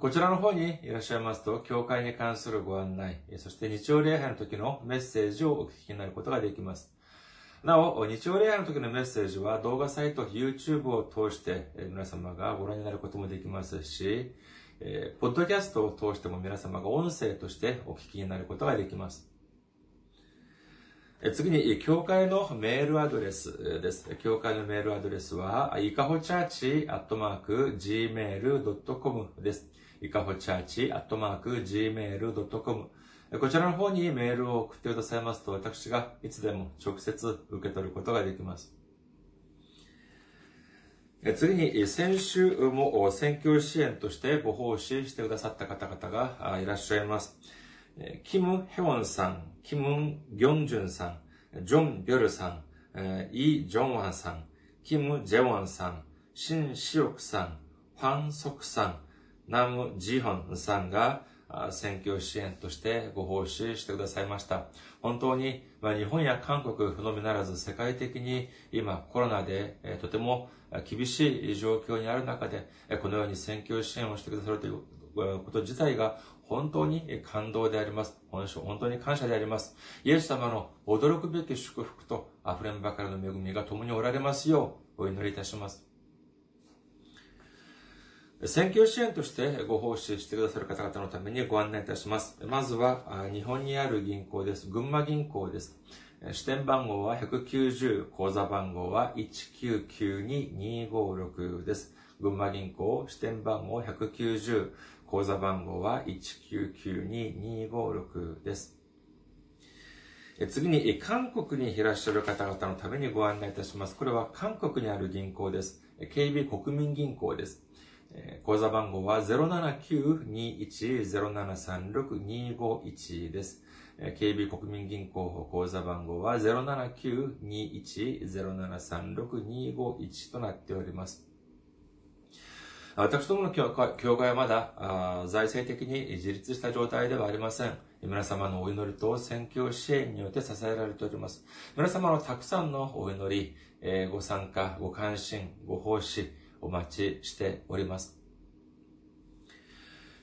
こちらの方にいらっしゃいますと、教会に関するご案内、そして日曜礼拝の時のメッセージをお聞きになることができます。なお、日曜礼拝の時のメッセージは動画サイト YouTube を通して皆様がご覧になることもできますし、えーポッドキャストを通しても皆様が音声としてお聞きになることができます。次に、教会のメールアドレスです。教会のメールアドレスは、いかほチャーチアットマーク gmail.com です。いかほチャーチアットマーク gmail.com こちらの方にメールを送ってくださいますと、私がいつでも直接受け取ることができます。次に、先週も選挙支援としてご奉仕してくださった方々がいらっしゃいます。キム・ヘウォンさん、キム・ギョンジュンさん、ジョン・ビョルさん、イ・ジョンワンさん、キム・ジェウォンさん、シン・シオクさん、ファン・ソクさん、ナム・ジホンさんが選挙支援としてご奉仕してくださいました。本当に、ま、日本や韓国のみならず世界的に今コロナで、えとても厳しい状況にある中で、このように選挙支援をしてくださるということ自体が本当に感動であります。本当に感謝であります。イエス様の驚くべき祝福と溢れんばかりの恵みが共におられますようお祈りいたします。選挙支援としてご奉仕してくださる方々のためにご案内いたします。まずは、日本にある銀行です。群馬銀行です。支店番号は190、口座番号は1992256です。群馬銀行、支店番号190、口座番号は1992256です。次に、韓国にいらっしゃる方々のためにご案内いたします。これは韓国にある銀行です。KB 国民銀行です。口座番号は079-21-0736-251です。えー KB 国民銀行口座番号は079-21-0736-251となっております。私どもの教会教会はまだ財政的に自立した状態ではありません。皆様のお祈りと宣教支援によって支えられております。皆様のたくさんのお祈り、えご参加、ご関心、ご奉仕、お待ちしております。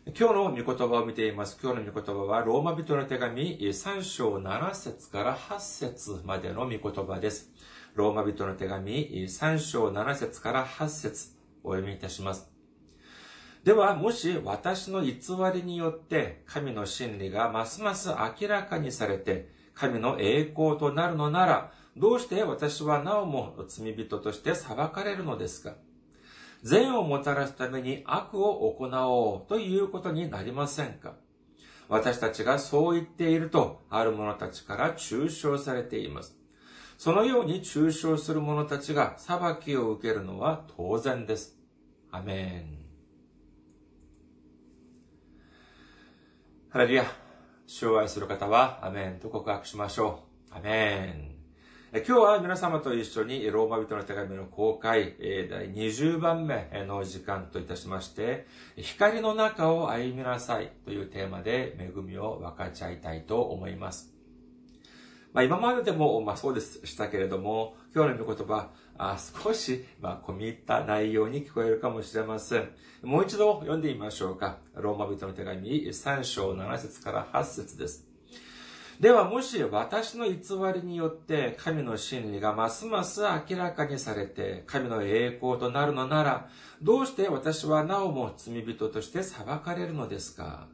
今日の御言葉を見ています。今日の御言葉は、ローマ人の手紙3章7節から8節までの御言葉です。ローマ人の手紙3章7節から8節お読みいたします。では、もし私の偽りによって神の真理がますます明らかにされて、神の栄光となるのなら、どうして私はなおも罪人として裁かれるのですか？善をもたらすために悪を行おうということになりませんか？私たちがそう言っていると、ある者たちから抽象されています。そのように抽象する者たちが裁きを受けるのは当然です。アメン。ハレルヤ。主を愛する方は、アメンと告白しましょう。アメン。今日は皆様と一緒にローマ人の手紙の公開、第20番目の時間といたしまして、光の中を歩みなさいというテーマで恵みを分かち合いたいと思います。まあ、今まででも、まあ、そうでしたけれども、今日の御言葉、あ少し、まあ、込み入った内容に聞こえるかもしれません。もう一度読んでみましょうか。ローマ人の手紙3章7節から8節です。では、もし私の偽りによって神の真理がますます明らかにされて神の栄光となるのなら、どうして私はなおも罪人として裁かれるのですか？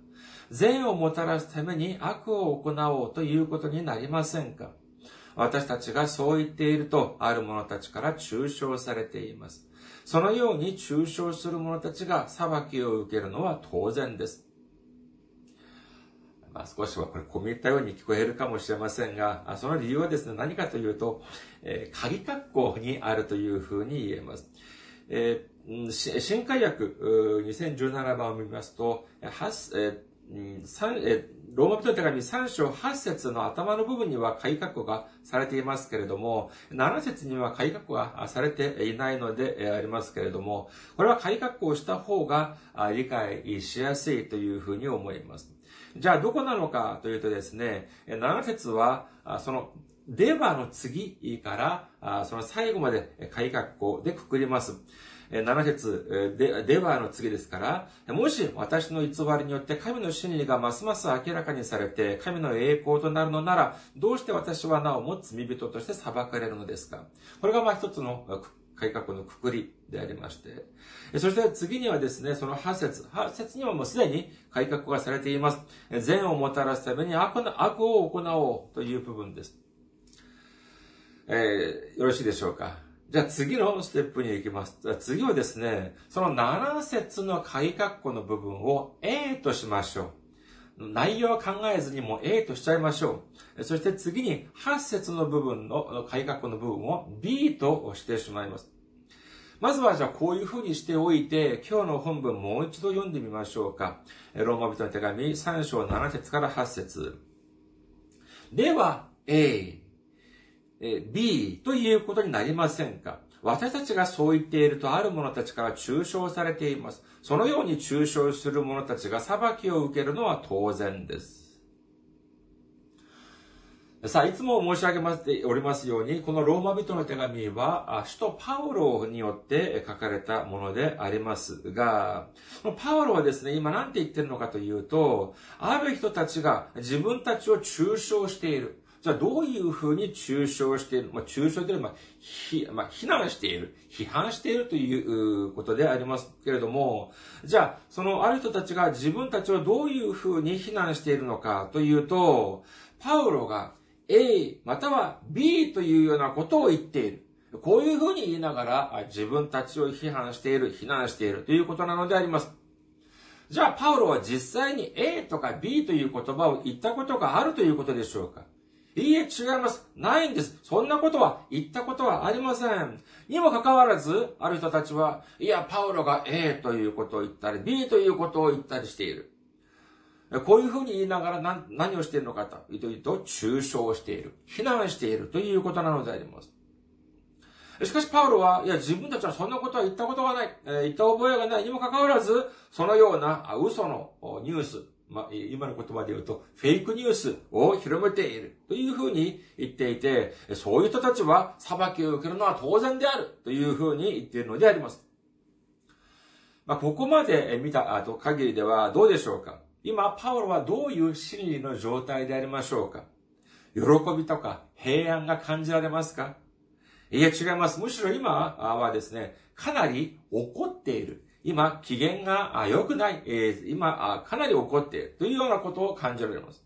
善をもたらすために悪を行おうということになりませんか？私たちがそう言っていると、ある者たちから抽象されています。そのように抽象する者たちが裁きを受けるのは当然です。まあ、少しはこれ込み入ったように聞こえるかもしれませんが、その理由はですね、何かというと、えー鍵括弧にあるというふうに言えます。えー新海訳うー2017番を見ますと、はっえーえローマ人の手紙3章8節の頭の部分には改革がされていますけれども、7節には改革がされていないのでありますけれども、これは改革をした方が理解しやすいというふうに思います。じゃあどこなのかというとですね、7節は、その、デバーの次から、その最後まで改革をでくくります。7節で、ではの次ですから、もし私の偽りによって神の真理がますます明らかにされて、神の栄光となるのなら、どうして私はなおも罪人として裁かれるのですか？これがまあ一つの改革のくくりでありまして。そして次にはですね、その8節8節にはもうすでに改革がされています。善をもたらすために悪悪を行おうという部分です。えー、よろしいでしょうか。じゃあ次のステップに行きます。次はですね、その7節の鍵括弧の部分を A としましょう。内容は考えずにもう A としちゃいましょう。そして次に8節の部分の鍵括弧の部分を B としてしまいます。まずはじゃあこういうふうにしておいて、今日の本文もう一度読んでみましょうか。ローマ人の手紙3章7節から8節では A、B ということになりませんか？私たちがそう言っているとある者たちから抽象されています。そのように抽象する者たちが裁きを受けるのは当然です。さあ、いつも申し上げましておりますように、このローマ人の手紙は、首都パウロによって書かれたものでありますが、パウロはですね、今何て言ってるのかというと、ある人たちが自分たちを抽象している。じゃあどういうふうに抽象している、まあ、抽象というのは、ひ、まあ、非難している、批判しているということでありますけれども、じゃあ、そのある人たちが自分たちをどういうふうに非難しているのかというと、パウロが A または B というようなことを言っている。こういうふうに言いながら自分たちを批判している、非難しているということなのであります。じゃあ、パウロは実際に A とか B という言葉を言ったことがあるということでしょうか？いいえ、違います。ないんです。そんなことは言ったことはありません。にもかかわらず、ある人たちは、いや、パウロが A ということを言ったり、B ということを言ったりしている。こういうふうに言いながら何何をしているのかというと、抽象している。非難しているということなのであります。しかし、パウロは、いや、自分たちはそんなことは言ったことがない、えー、言った覚えがないにもかかわらず、そのような嘘のニュース、まあ、今の言葉で言うと、フェイクニュースを広めているというふうに言っていて、そういう人たちは裁きを受けるのは当然であるというふうに言っているのであります。まあ、ここまで見た後限りではどうでしょうか今、パウロはどういう心理の状態でありましょうか喜びとか平安が感じられますかいや、違います。むしろ今はですね、かなり怒っている。今、機嫌が良くない、えー、今、かなり怒っているというようなことを感じられます。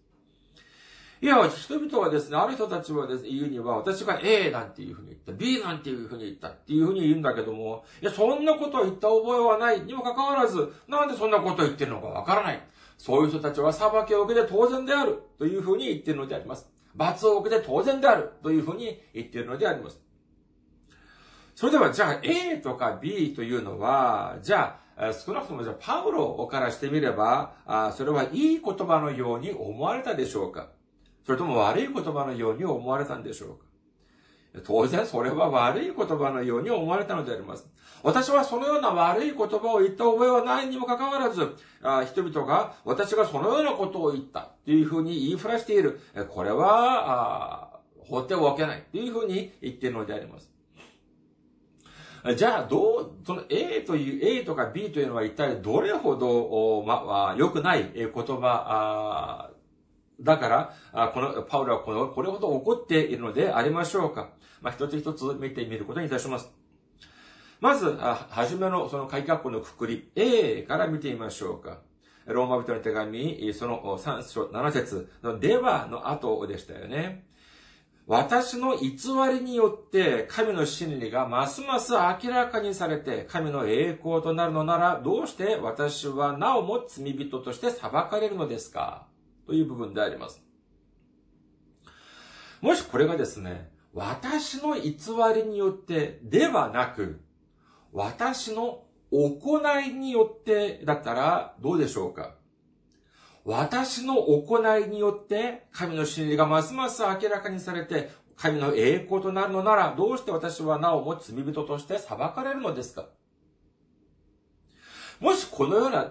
いや、人々はですね、ある人たちはですね、言うには、私が A なんていうふうに言った、B なんていうふうに言ったっていうふうに言うんだけども、いや、そんなことを言った覚えはないにもかかわらず、なんでそんなことを言ってるのかわからない。そういう人たちは裁きを受けて当然であるというふうに言ってるのであります。罰を受けて当然であるというふうに言ってるのであります。それでは、じゃあ A とか B というのは、じゃあ、少なくともじゃあパウロからしてみれば、それはいい言葉のように思われたでしょうか？それとも悪い言葉のように思われたんでしょうか？当然それは悪い言葉のように思われたのであります。私はそのような悪い言葉を言った覚えはないにもかかわらず、人々が私がそのようなことを言ったというふうに言いふらしている。これは、放っておけないというふうに言っているのであります。じゃあ、どう、その A という、A とか B というのは一体どれほど、ま、良くない言葉、だから、この、パウロはこの、これほど怒っているのでありましょうか。まあ、一つ一つ見てみることにいたします。まず、はじめのその改革のくくり、A から見てみましょうか。ローマ人の手紙、その3章7節のではの後でしたよね。私の偽りによって神の真理がますます明らかにされて神の栄光となるのならどうして私はなおも罪人として裁かれるのですか？という部分であります。もしこれがですね、私の偽りによってではなく、私の行いによってだったらどうでしょうか？私の行いによって神の真理がますます明らかにされて、神の栄光となるのなら、どうして私はなおも罪人として裁かれるのですか？もしこのような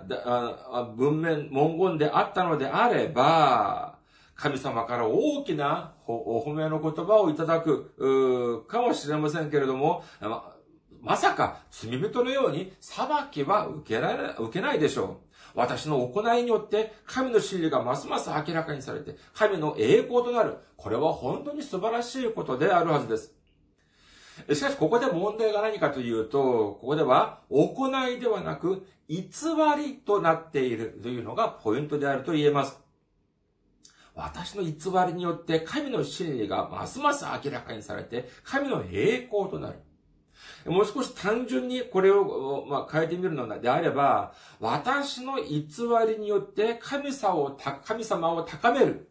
文面、文言であったのであれば、神様から大きなお褒めの言葉をいただく、かもしれませんけれども、ま、まさか罪人のように裁きは受けられ、受けないでしょう。私の行いによって神の真理がますます明らかにされて、神の栄光となる。これは本当に素晴らしいことであるはずです。しかし、ここで問題が何かというと、ここでは、行いではなく、偽りとなっているというのがポイントであると言えます。私の偽りによって神の真理がますます明らかにされて、神の栄光となる。もう少し単純にこれを、まあ、変えてみるのであれば、私の偽りによって神様を、神様を高める。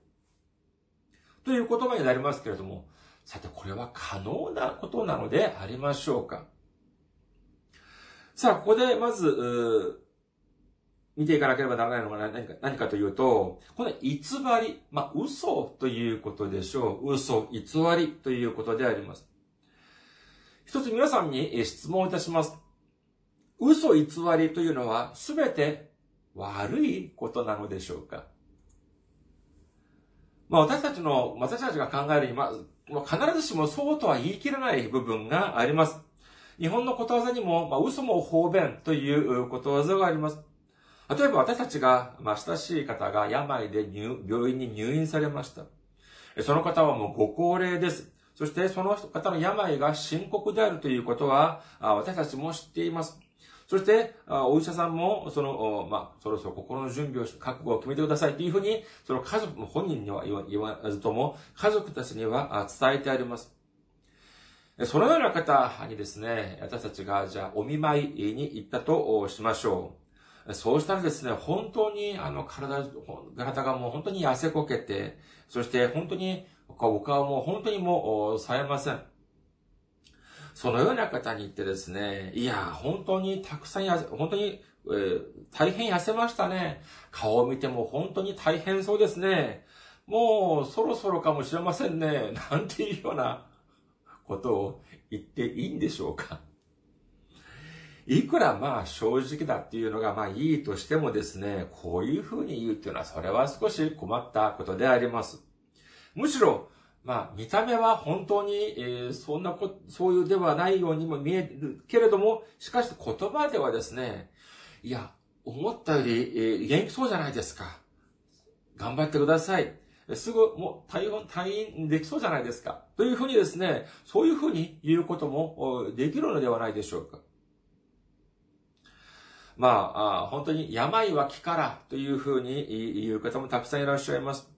という言葉になりますけれども、さてこれは可能なことなのでありましょうかさあ、ここでまず、見ていかなければならないのが何か何かというと、この偽り、まあ、嘘ということでしょう。嘘、偽りということであります。一つ皆さんに質問いたします。嘘偽りというのはすべて悪いことなのでしょうか？まあ私たちの、私たちが考えるに、まあ、必ずしもそうとは言い切れない部分があります。日本のことわざにも、まあ、嘘も方便ということわざがあります。例えば私たちが、まあ、親しい方が病で入病院に入院されました。その方はもうご高齢です。そしてその方の病が深刻であるということは、私たちも知っています。そして、お医者さんも、その、まあ、そろそろ心の準備をし、覚悟を決めてくださいというふうに、その家族、本人には言わずとも、家族たちには伝えてあります。そのような方にですね、私たちが、じゃあ、お見舞いに行ったとしましょう。そうしたらですね、本当に、あの、体、体がもう本当に痩せこけて、そして本当にお顔もう本当にもう、さえません。そのような方に言ってですね、いや、本当にたくさんや、本当に、えー、大変痩せましたね。顔を見ても本当に大変そうですね。もう、そろそろかもしれませんね。なんていうようなことを言っていいんでしょうか。いくらまあ正直だっていうのがまあいいとしてもですね、こういうふうに言うっていうのはそれは少し困ったことであります。むしろ、まあ、見た目は本当に、えー、そんなこ、そういうではないようにも見えるけれども、しかし言葉ではですね、いや、思ったより、えー、元気そうじゃないですか。頑張ってください。すぐ、もう、退院、退院できそうじゃないですか。というふうにですね、そういうふうに言うこともできるのではないでしょうか。まあ、あ本当に病は気からというふうに言う方もたくさんいらっしゃいます。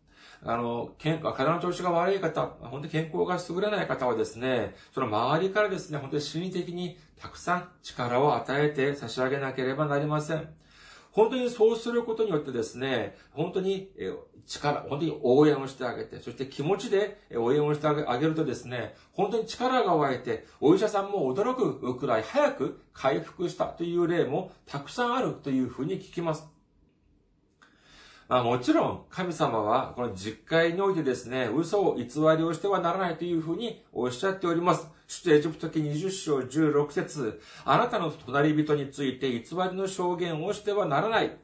あの、健康、体の調子が悪い方、本当に健康が優れない方はですね、その周りからですね、本当に心理的にたくさん力を与えて差し上げなければなりません。本当にそうすることによってですね、本当に力、本当に応援をしてあげて、そして気持ちで応援をしてあげるとですね、本当に力が湧いて、お医者さんも驚くくらい早く回復したという例もたくさんあるというふうに聞きます。まあもちろん、神様は、この実会においてですね、嘘を偽りをしてはならないというふうにおっしゃっております。首都エジプト記20章16節あなたの隣人について偽りの証言をしてはならない。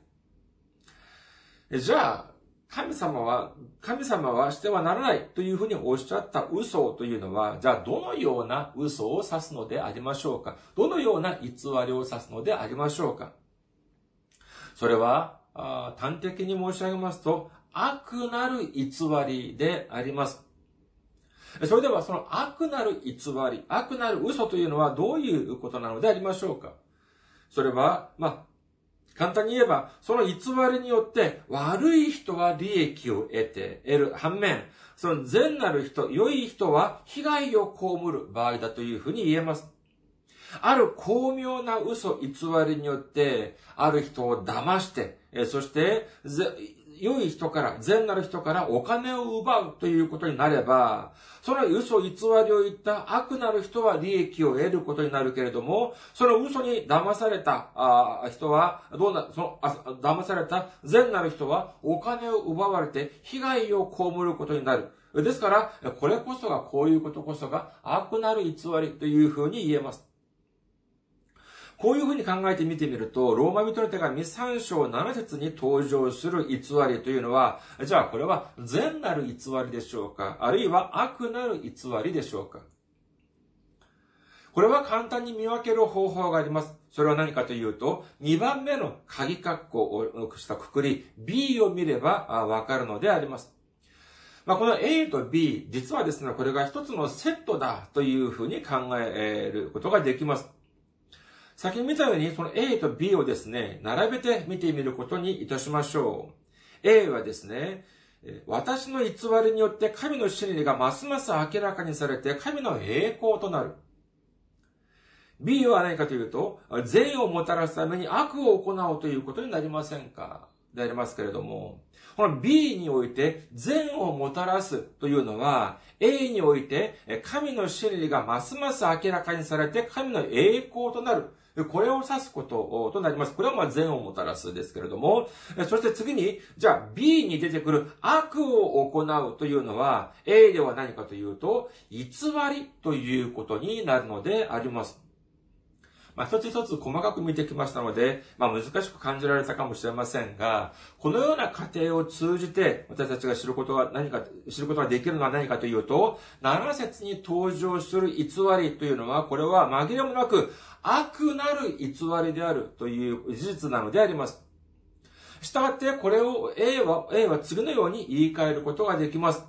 じゃあ、神様は、神様はしてはならないというふうにおっしゃった嘘というのは、じゃあどのような嘘を指すのでありましょうか？どのような偽りを指すのでありましょうか？それは、端的に申し上げますと、悪なる偽りであります。それではその悪なる偽り、悪なる嘘というのはどういうことなのでありましょうかそれは、まあ、簡単に言えば、その偽りによって悪い人は利益を得て、得る反面、その善なる人、良い人は被害を被る場合だというふうに言えます。ある巧妙な嘘偽りによって、ある人を騙して、そして、良い人から、善なる人からお金を奪うということになれば、その嘘偽りを言った悪なる人は利益を得ることになるけれども、その嘘に騙された人は、どうな、その、騙された善なる人はお金を奪われて被害を被ることになる。ですから、これこそが、こういうことこそが悪なる偽りというふうに言えます。こういうふうに考えてみてみると、ローマ人の手紙3章7節に登場する偽りというのは、じゃあこれは善なる偽りでしょうか？あるいは悪なる偽りでしょうか？これは簡単に見分ける方法があります。それは何かというと、2番目の鍵括弧をしたくくり、B を見ればわかるのであります。まあ、この A と B、実はですね、これが一つのセットだというふうに考えることができます。先に見たように、その A と B をですね、並べて見てみることにいたしましょう。A はですね、私の偽りによって神の真理がますます明らかにされて神の栄光となる。B は何かというと、善をもたらすために悪を行おうということになりませんか？でありますけれども、この B において善をもたらすというのは、A において神の真理がますます明らかにされて神の栄光となる。これを指すこととなります。これはまあ善をもたらすですけれども、そして次に、じゃあ B に出てくる悪を行うというのは、A では何かというと、偽りということになるのであります。まあ、一つ一つ細かく見てきましたので、まあ、難しく感じられたかもしれませんが、このような過程を通じて、私たちが知ることが何か、知ることができるのは何かというと、7節に登場する偽りというのは、これは紛れもなく、悪なる偽りであるという事実なのであります。したがって、これを A は、A は次のように言い換えることができます。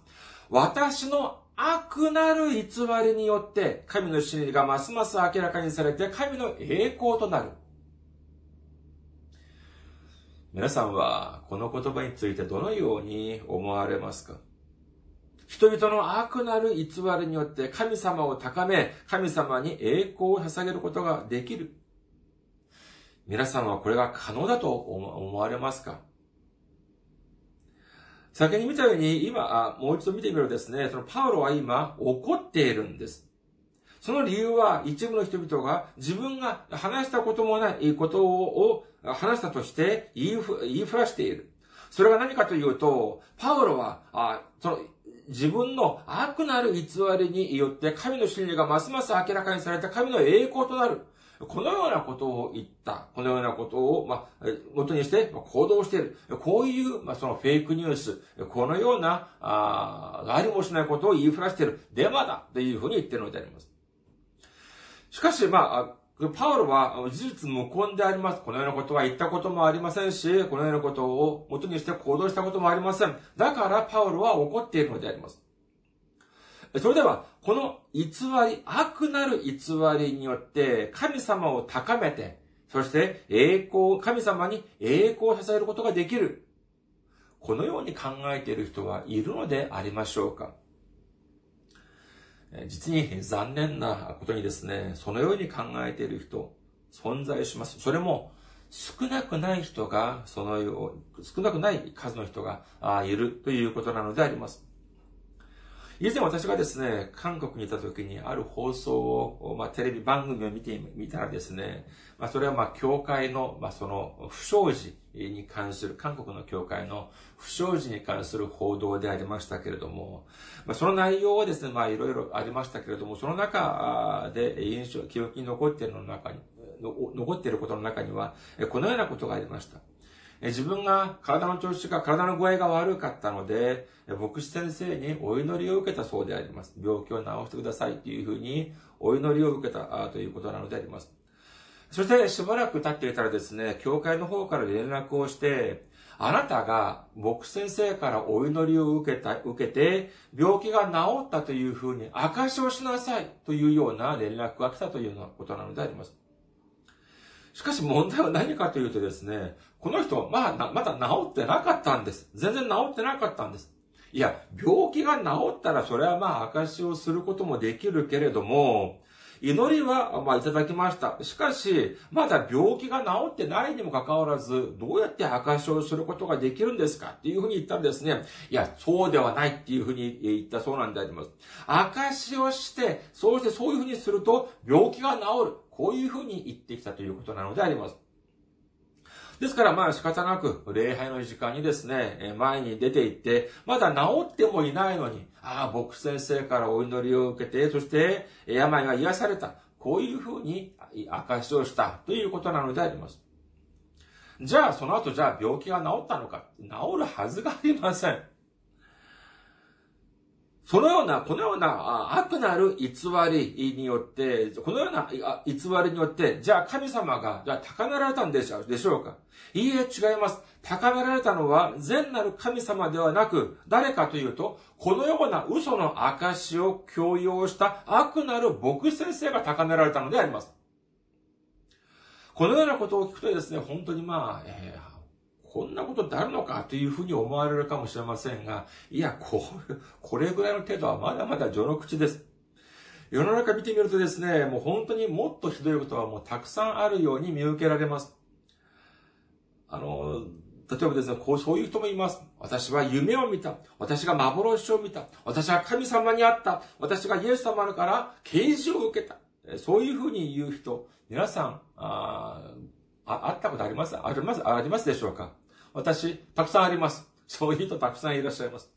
私の悪なる偽りによって、神の真理がますます明らかにされて、神の栄光となる。皆さんは、この言葉についてどのように思われますか？人々の悪なる偽りによって神様を高め、神様に栄光を捧げることができる。皆さんはこれが可能だと思われますか？先に見たように、今、もう一度見てみるとですね、そのパウロは今、怒っているんです。その理由は、一部の人々が自分が話したこともないことを話したとして言いふ言いふらしている。それが何かというと、パウロは、あその自分の悪なる偽りによって神の真理がますます明らかにされた神の栄光となる。このようなことを言った。このようなことを、まあ、元にして、行動している。こういう、まあ、そのフェイクニュース、このような、あありもしないことを言いふらしている。デマだというふうに言っているのであります。しかし、まあ、パウロは事実無根であります。このようなことは言ったこともありませんし、このようなことを元にして行動したこともありません。だからパウロは怒っているのであります。それでは、この偽り、悪なる偽りによって神様を高めて、そして栄光、神様に栄光を支えることができる。このように考えている人はいるのでありましょうか実に残念なことにですね、そのように考えている人、存在します。それも少なくない人が、そのよう、少なくない数の人がいるということなのであります。以前私がですね、韓国にいた時にある放送を、まあ、テレビ番組を見てみたらですね、まあ、それはまあ、教会の、まあ、その、不祥事に関する、韓国の教会の不祥事に関する報道でありましたけれども、まあ、その内容はですね、まあ、いろいろありましたけれども、その中で印象、記憶に残っているの中に、残っていることの中には、このようなことがありました。自分が体の調子が、体の具合が悪かったので、牧師先生にお祈りを受けたそうであります。病気を治してくださいというふうにお祈りを受けたということなのであります。そしてしばらく経っていたらですね、教会の方から連絡をして、あなたが牧師先生からお祈りを受けた、受けて、病気が治ったというふうに証しをしなさいというような連絡が来たというようなことなのであります。しかし問題は何かというとですね、この人、まあ、まだ治ってなかったんです。全然治ってなかったんです。いや、病気が治ったらそれはまあ証をすることもできるけれども、祈りは、まあ、いただきました。しかし、まだ病気が治ってないにもかかわらず、どうやって証をすることができるんですか？っていうふうに言ったんですね。いや、そうではないっていうふうに言ったそうなんであります。証をして、そうしてそういうふうにすると、病気が治る。こういうふうに言ってきたということなのであります。ですからまあ仕方なく、礼拝の時間にですね、前に出て行って、まだ治ってもいないのに、ああ、牧師先生からお祈りを受けて、そして病が癒された。こういうふうに証しをしたということなのであります。じゃあ、その後、じゃあ病気が治ったのか治るはずがありません。そのような、このような悪なる偽りによって、このような偽りによって、じゃあ神様が、じゃあ高められたんでしょうか？いいえ、違います。高められたのは善なる神様ではなく、誰かというと、このような嘘の証を強要した悪なる牧先生が高められたのであります。このようなことを聞くとですね、本当にまあ、えーこんなことってあるのかというふうに思われるかもしれませんが、いや、ここれぐらいの程度はまだまだ序の口です。世の中見てみるとですね、もう本当にもっとひどいことはもうたくさんあるように見受けられます。あの、例えばですね、こう、そういう人もいます。私は夢を見た。私が幻を見た。私は神様に会った。私がイエス様から啓示を受けた。そういうふうに言う人、皆さん、ああ、会ったことあります？あります？ありますでしょうか？私、たくさんあります。そういう人たくさんいらっしゃいます。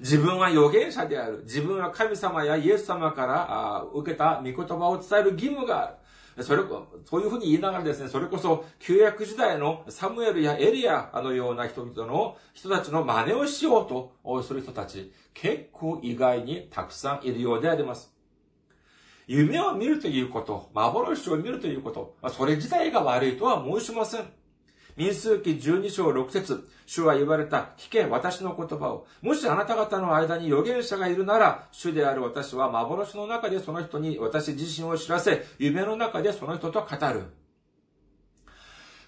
自分は預言者である。自分は神様やイエス様から受けた御言葉を伝える義務がある。それ、そういうふうに言いながらですね、それこそ旧約時代のサムエルやエリアのような人々の人たちの真似をしようとする人たち、結構意外にたくさんいるようであります。夢を見るということ、幻を見るということ、それ自体が悪いとは申しません。民数記12章6節主は言われた、聞け、私の言葉を。もしあなた方の間に預言者がいるなら、主である私は幻の中でその人に私自身を知らせ、夢の中でその人と語る。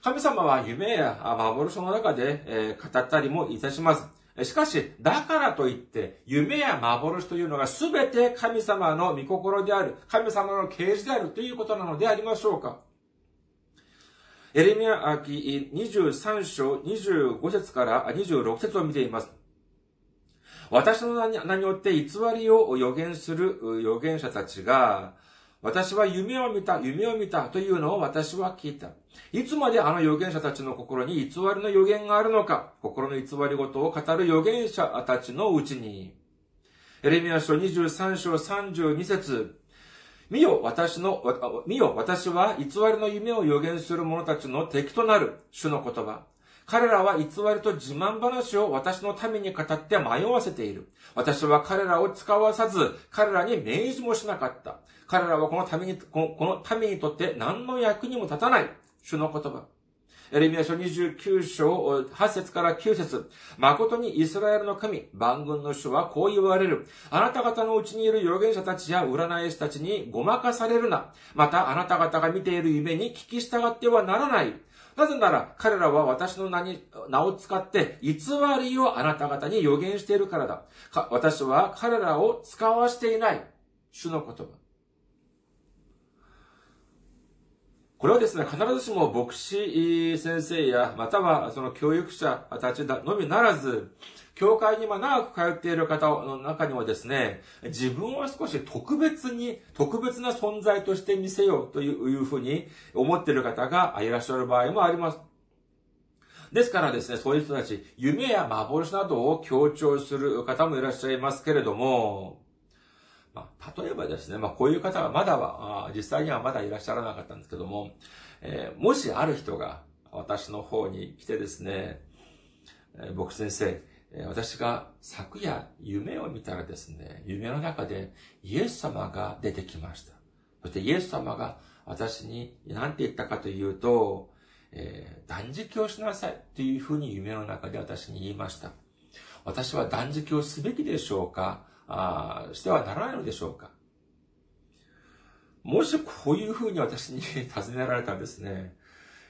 神様は夢や幻の中で語ったりもいたします。しかし、だからといって、夢や幻というのが全て神様の御心である、神様の啓示であるということなのでありましょうか？エレミア記23章25節から26節を見ています。私の名によって偽りを予言する預言者たちが、私は夢を見た、夢を見たというのを私は聞いた。いつまであの預言者たちの心に偽りの予言があるのか、心の偽り事を語る預言者たちのうちに。エレミア書23章32節見よ、私の、見よ、私は偽りの夢を予言する者たちの敵となる主の言葉。彼らは偽りと自慢話を私のために語って迷わせている。私は彼らを使わさず、彼らに命じもしなかった。彼らはこのために、この民にとって何の役にも立たない。主の言葉。エレミア書29章8節から9節誠にイスラエルの神、万軍の主はこう言われる。あなた方のうちにいる預言者たちや占い師たちにごまかされるな。またあなた方が見ている夢に聞き従ってはならない。なぜなら彼らは私の名に、名を使って偽りをあなた方に予言しているからだ。私は彼らを使わしていない。主の言葉。これはですね、必ずしも牧師先生や、またはその教育者たちのみならず、教会に長く通っている方の中にはですね、自分は少し特別に、特別な存在として見せようというふうに思っている方がいらっしゃる場合もあります。ですからですね、そういう人たち、夢や幻などを強調する方もいらっしゃいますけれども、まあ、例えばですね、まあ、こういう方がまだは、実際にはまだいらっしゃらなかったんですけども、えー、もしある人が私の方に来てですね、えー、僕先生、私が昨夜夢を見たらですね、夢の中でイエス様が出てきました。そしてイエス様が私に何て言ったかというと、えー、断食をしなさいというふうに夢の中で私に言いました。私は断食をすべきでしょうか？あしてはならないのでしょうかもしこういうふうに私に尋ねられたんですね。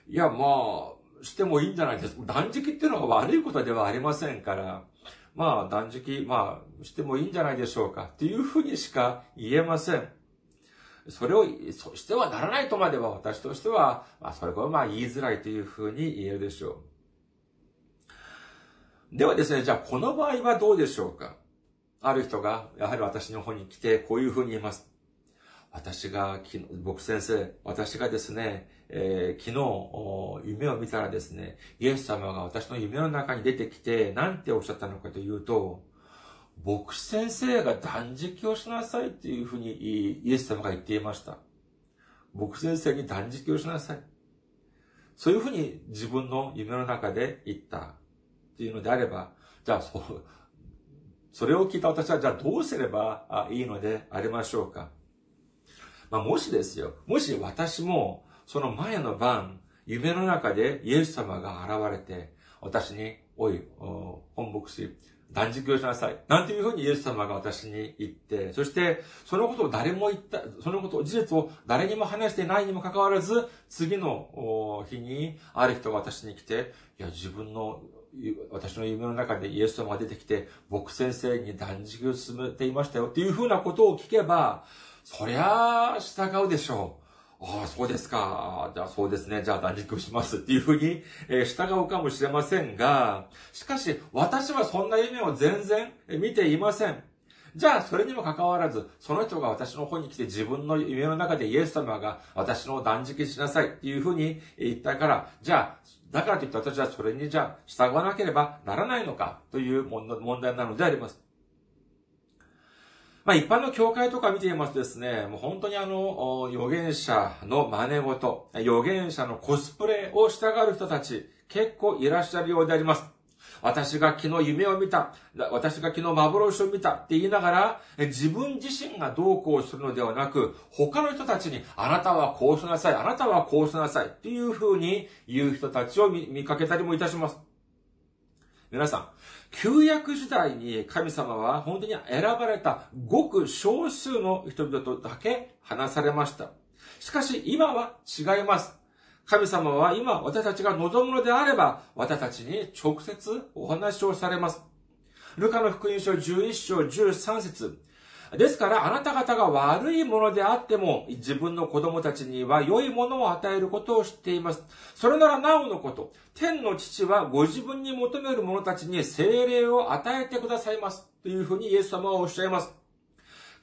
いや、まあ、してもいいんじゃないですか。断食っていうのは悪いことではありませんから、まあ断食、まあ、してもいいんじゃないでしょうか。っていうふうにしか言えません。それを、そしてはならないとまでは私としては、まあ、それはまあ言いづらいというふうに言えるでしょう。ではですね、じゃあこの場合はどうでしょうかある人が、やはり私の方に来て、こういうふうに言います。私が、僕先生、私がですね、えー、昨日、夢を見たらですね、イエス様が私の夢の中に出てきて、なんておっしゃったのかというと、牧師先生が断食をしなさいっていうふうにイエス様が言っていました。牧師先生に断食をしなさい。そういうふうに自分の夢の中で言ったっていうのであれば、じゃあ、そそれを聞いた私は、じゃあどうすればいいのでありましょうか？まあ、もしですよ、もし私も、その前の晩、夢の中でイエス様が現れて、私に、おい、本牧師、断食をしなさい。なんていうふうにイエス様が私に言って、そして、そのことを誰も言った、そのことを、事実を誰にも話してないにもかかわらず、次の日に、ある人が私に来て、いや、自分の、私の夢の中でイエス様が出てきて、僕先生に断食を進めていましたよっていうふうなことを聞けば、そりゃあ、従うでしょう。ああ、そうですか。じゃあそうですね。じゃあ断食をしますっていうふうに、えー、従うかもしれませんが、しかし私はそんな夢を全然見ていません。じゃあ、それにもかかわらず、その人が私の方に来て自分の夢の中でイエス様が私の断食しなさいっていうふうに言ったから、じゃあ、だからといって私はそれにじゃあ従わなければならないのかという問題なのであります。まあ一般の教会とか見ていますとですね、もう本当にあの、預言者の真似事、預言者のコスプレを従う人たち、結構いらっしゃるようであります。私が昨日夢を見た。私が昨日幻を見たって言いながら、自分自身がどうこうするのではなく、他の人たちに、あなたはこうしなさい、あなたはこうしなさいっていう風に言う人たちを見かけたりもいたします。皆さん、旧約時代に神様は本当に選ばれたごく少数の人々とだけ話されました。しかし今は違います。神様は今私たちが望むのであれば私たちに直接お話をされます。ルカの福音書11章13節ですから、あなた方が悪いものであっても、自分の子供たちには良いものを与えることを知っています。それならなおのこと、天の父はご自分に求める者たちに精霊を与えてくださいます。というふうにイエス様はおっしゃいます。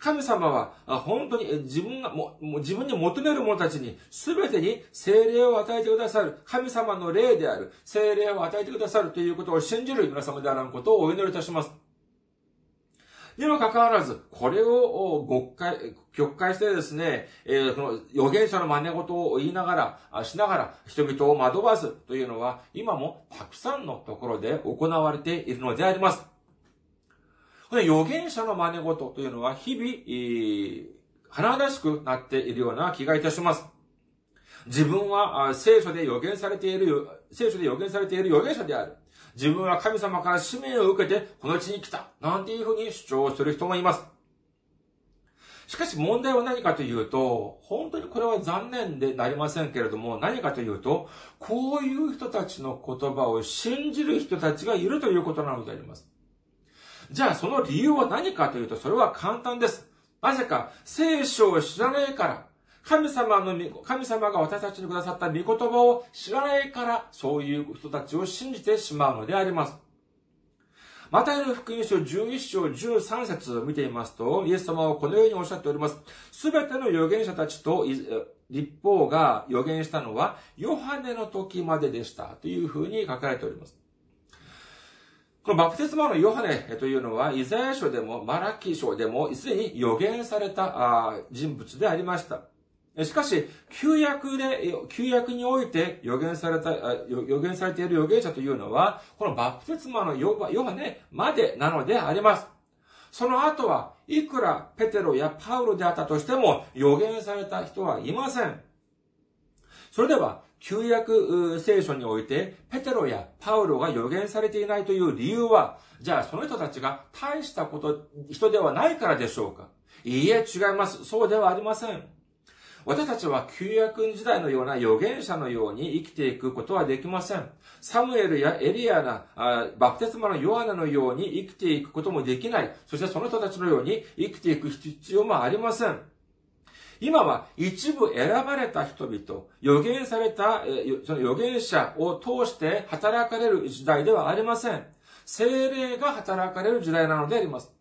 神様は、本当に自分が、も自分に求める者たちに、すべてに精霊を与えてくださる、神様の霊である、精霊を与えてくださるということを信じる皆様であらんことをお祈りいたします。にもかかわらず、これを極解、曲解してですね、えー、この預言者の真似事を言いながら、しながら人々を惑わすというのは、今もたくさんのところで行われているのであります。この預言者の真似事というのは、日々、えー、華々しくなっているような気がいたします。自分は聖書で予言されている、聖書で予言されている預言者である。自分は神様から使命を受けてこの地に来た。なんていうふうに主張する人もいます。しかし問題は何かというと、本当にこれは残念でなりませんけれども、何かというと、こういう人たちの言葉を信じる人たちがいるということなのであります。じゃあその理由は何かというと、それは簡単です。なぜか、聖書を知らないから、神様の、神様が私たちにくださった御言葉を知らないから、そういう人たちを信じてしまうのであります。マタイの福音書11章13節を見ていますと、イエス様はこのようにおっしゃっております。すべての預言者たちと立法が預言したのは、ヨハネの時まででした。というふうに書かれております。このバプテスマのヨハネというのは、イザヤ書でもマラキ書でも、すでに予言された人物でありました。しかし、旧約で、旧約において予言された、予言されている預言者というのは、このバプテスマのヨハネまでなのであります。その後は、いくらペテロやパウロであったとしても、予言された人はいません。それでは、旧約聖書において、ペテロやパウロが予言されていないという理由は、じゃあその人たちが大したこと、人ではないからでしょうか？いいえ、違います。そうではありません。私たちは旧約時代のような預言者のように生きていくことはできません。サムエルやエリアな、バプテスマのヨアナのように生きていくこともできない。そしてその人たちのように生きていく必要もありません。今は一部選ばれた人々、予言された、その予言者を通して働かれる時代ではありません。精霊が働かれる時代なのであります。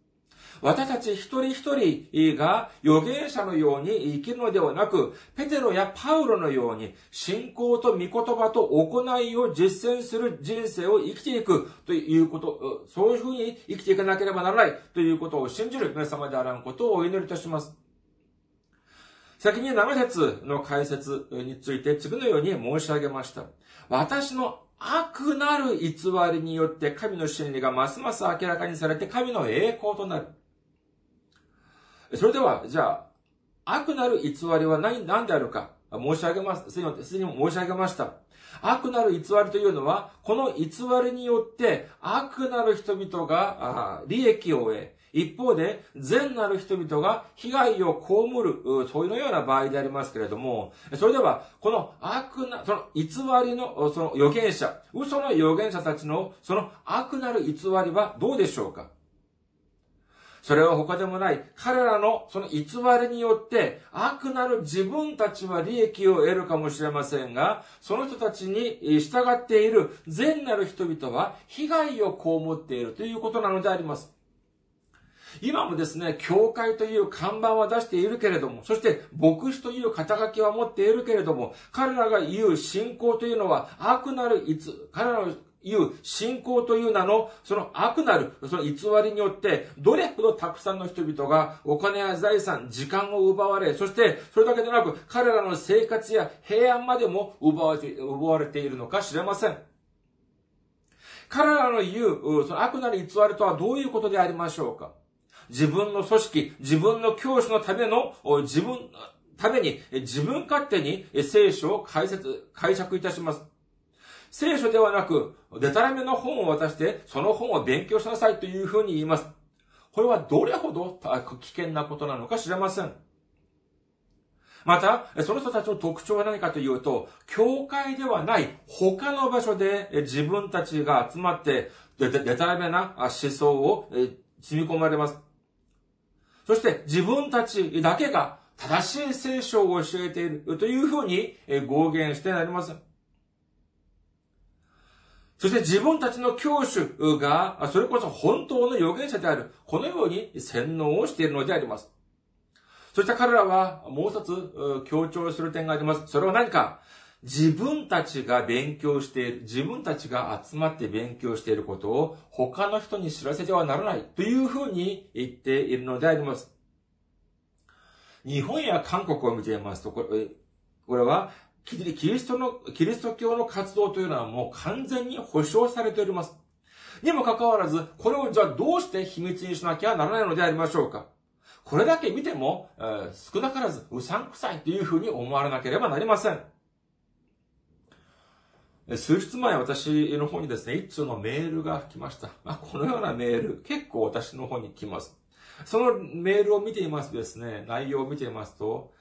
私たち一人一人が預言者のように生きるのではなく、ペテロやパウロのように信仰と御言葉と行いを実践する人生を生きていくということ、そういうふうに生きていかなければならないということを信じる皆様であらんことをお祈りいたします。先に7節の解説について次のように申し上げました。私の悪なる偽りによって神の真理がますます明らかにされて神の栄光となる。それでは、じゃあ、悪なる偽りは何、何であるか申し上げます。すでに申し上げました。悪なる偽りというのは、この偽りによって悪なる人々が利益を得、一方で、善なる人々が被害を被る、そういうような場合でありますけれども、それでは、この悪な、その偽りの、その預言者、嘘の預言者たちの、その悪なる偽りはどうでしょうか？それは他でもない、彼らのその偽りによって、悪なる自分たちは利益を得るかもしれませんが、その人たちに従っている善なる人々は被害を被っているということなのであります。今もですね、教会という看板は出しているけれども、そして牧師という肩書きは持っているけれども、彼らが言う信仰というのは悪なるいつ、彼らのいう信仰という名の、その悪なる、その偽りによって、どれほどたくさんの人々がお金や財産、時間を奪われ、そして、それだけでなく、彼らの生活や平安までも奪われ奪われているのか知れません。彼らの言う、その悪なる偽りとはどういうことでありましょうか？自分の組織、自分の教師のための、自分、ために、自分勝手に聖書を解説、解釈いたします。聖書ではなく、デタラメの本を渡して、その本を勉強しなさいというふうに言います。これはどれほど危険なことなのか知れません。また、その人たちの特徴は何かというと、教会ではない他の場所で自分たちが集まって、デタラメな思想を積み込まれます。そして自分たちだけが正しい聖書を教えているというふうに合言してなります。そして自分たちの教主が、それこそ本当の預言者である、このように洗脳をしているのであります。そして彼らはもう一つ強調する点があります。それは何か自分たちが勉強している、自分たちが集まって勉強していることを他の人に知らせてはならないというふうに言っているのであります。日本や韓国を見ていますと、これこれはキリストの、キリスト教の活動というのはもう完全に保障されております。にもかかわらず、これをじゃあどうして秘密にしなきゃならないのでありましょうかこれだけ見ても、えー、少なからずうさんくさいというふうに思われなければなりません。数日前私の方にですね、一通のメールが来ました。まあ、このようなメール、結構私の方に来ます。そのメールを見ていますとですね、内容を見ていますと、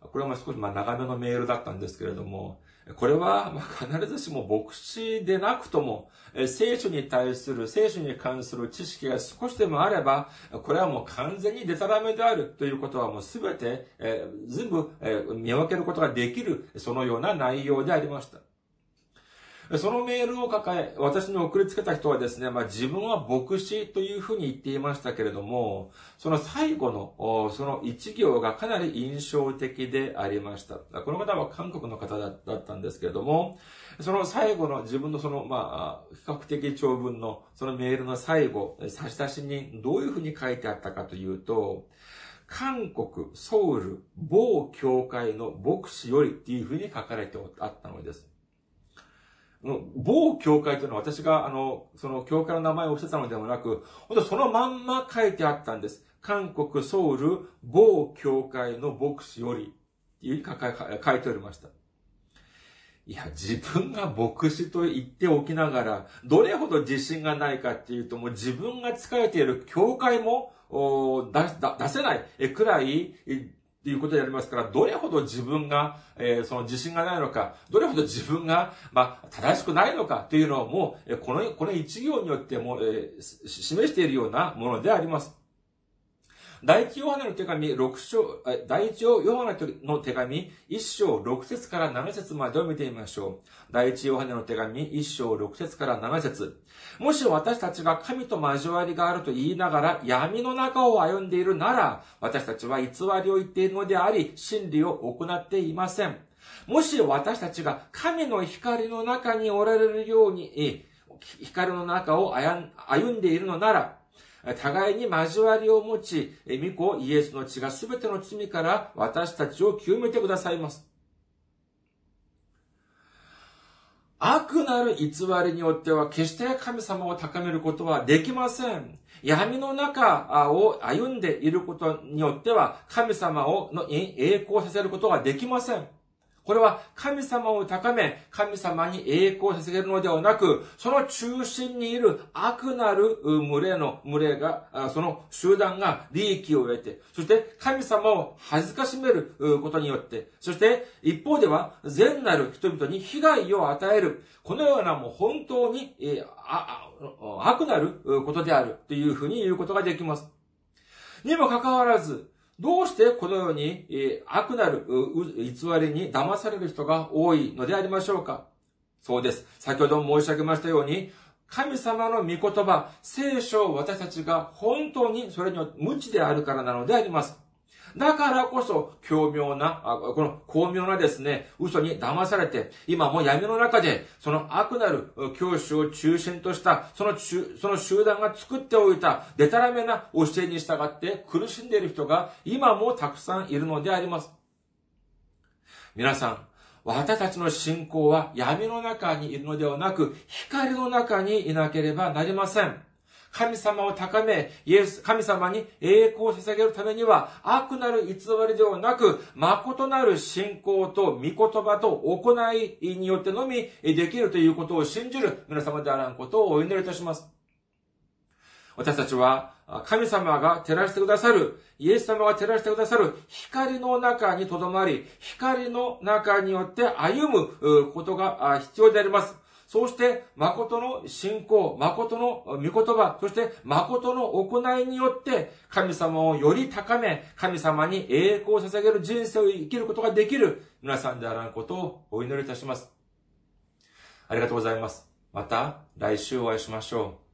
これは少しまあ長めのメールだったんですけれども、これはま必ずしも牧師でなくとも、聖書に対する、聖書に関する知識が少しでもあれば、これはもう完全にデタラメであるということはもうすべて、全部、見分けることができる、そのような内容でありました。そのメールを抱え、私に送りつけた人はですね、まあ自分は牧師というふうに言っていましたけれども、その最後の、その一行がかなり印象的でありました。この方は韓国の方だったんですけれども、その最後の自分のその、まあ、比較的長文のそのメールの最後、差し出しにどういうふうに書いてあったかというと、韓国、ソウル、某教会の牧師よりっていうふうに書かれてあったのです。某教会というのは私が、あの、その教会の名前を伏せたのではなく、本当そのまんま書いてあったんです。韓国ソウル某教会の牧師より、っていう書いておりました。いや、自分が牧師と言っておきながら、どれほど自信がないかっていうと、もう自分が仕えている教会も出せないくらいっていうことでありますから、どれほど自分が、えー、その自信がないのか、どれほど自分が、まあ、正しくないのかっていうのをもう、この、この一行によっても、えー、示しているようなものであります。第一ヨハネの手紙6章、第一ヨハネの手紙1章6節から7節までを見てみましょう。第一ヨハネの手紙1章6節から7節もし私たちが神と交わりがあると言いながら闇の中を歩んでいるなら、私たちは偽りを言っているのであり、真理を行っていません。もし私たちが神の光の中におられるように、光の中を歩んでいるのなら、互いに交わりを持ち、御子イエスの血がすべての罪から私たちを清めてくださいます。悪なる偽りによっては決して神様を高めることはできません。闇の中を歩んでいることによっては神様をの栄光させることはできません。これは神様を高め、神様に栄光を捧げるのではなく、その中心にいる悪なる群れの、群れが、その集団が利益を得て、そして神様を恥ずかしめることによって、そして一方では善なる人々に被害を与える、このようなもう本当に、え悪なることであるというふうに言うことができます。にもかかわらず、どうしてこのように、え悪なる偽りに騙される人が多いのでありましょうか？そうです。先ほども申し上げましたように、神様の御言葉、聖書を私たちが本当にそれに無知であるからなのであります。だからこそ、巧妙な、この巧妙なですね、嘘に騙されて、今も闇の中で、その悪なる教師を中心とした、その中その集団が作っておいた、デタラメな教えに従って苦しんでいる人が、今もたくさんいるのであります。皆さん、私たちの信仰は闇の中にいるのではなく、光の中にいなければなりません。神様を高め、イエス、神様に栄光を捧げるためには、悪なる偽りではなく、誠なる信仰と御言葉と行いによってのみできるということを信じる皆様であらんことをお祈りいたします。私たちは、神様が照らしてくださる、イエス様が照らしてくださる光の中にとどまり、光の中によって歩むことが必要であります。そうして、誠の信仰、誠の御言葉、そして誠の行いによって、神様をより高め、神様に栄光を捧げる人生を生きることができる皆さんであらんことをお祈りいたします。ありがとうございます。また来週お会いしましょう。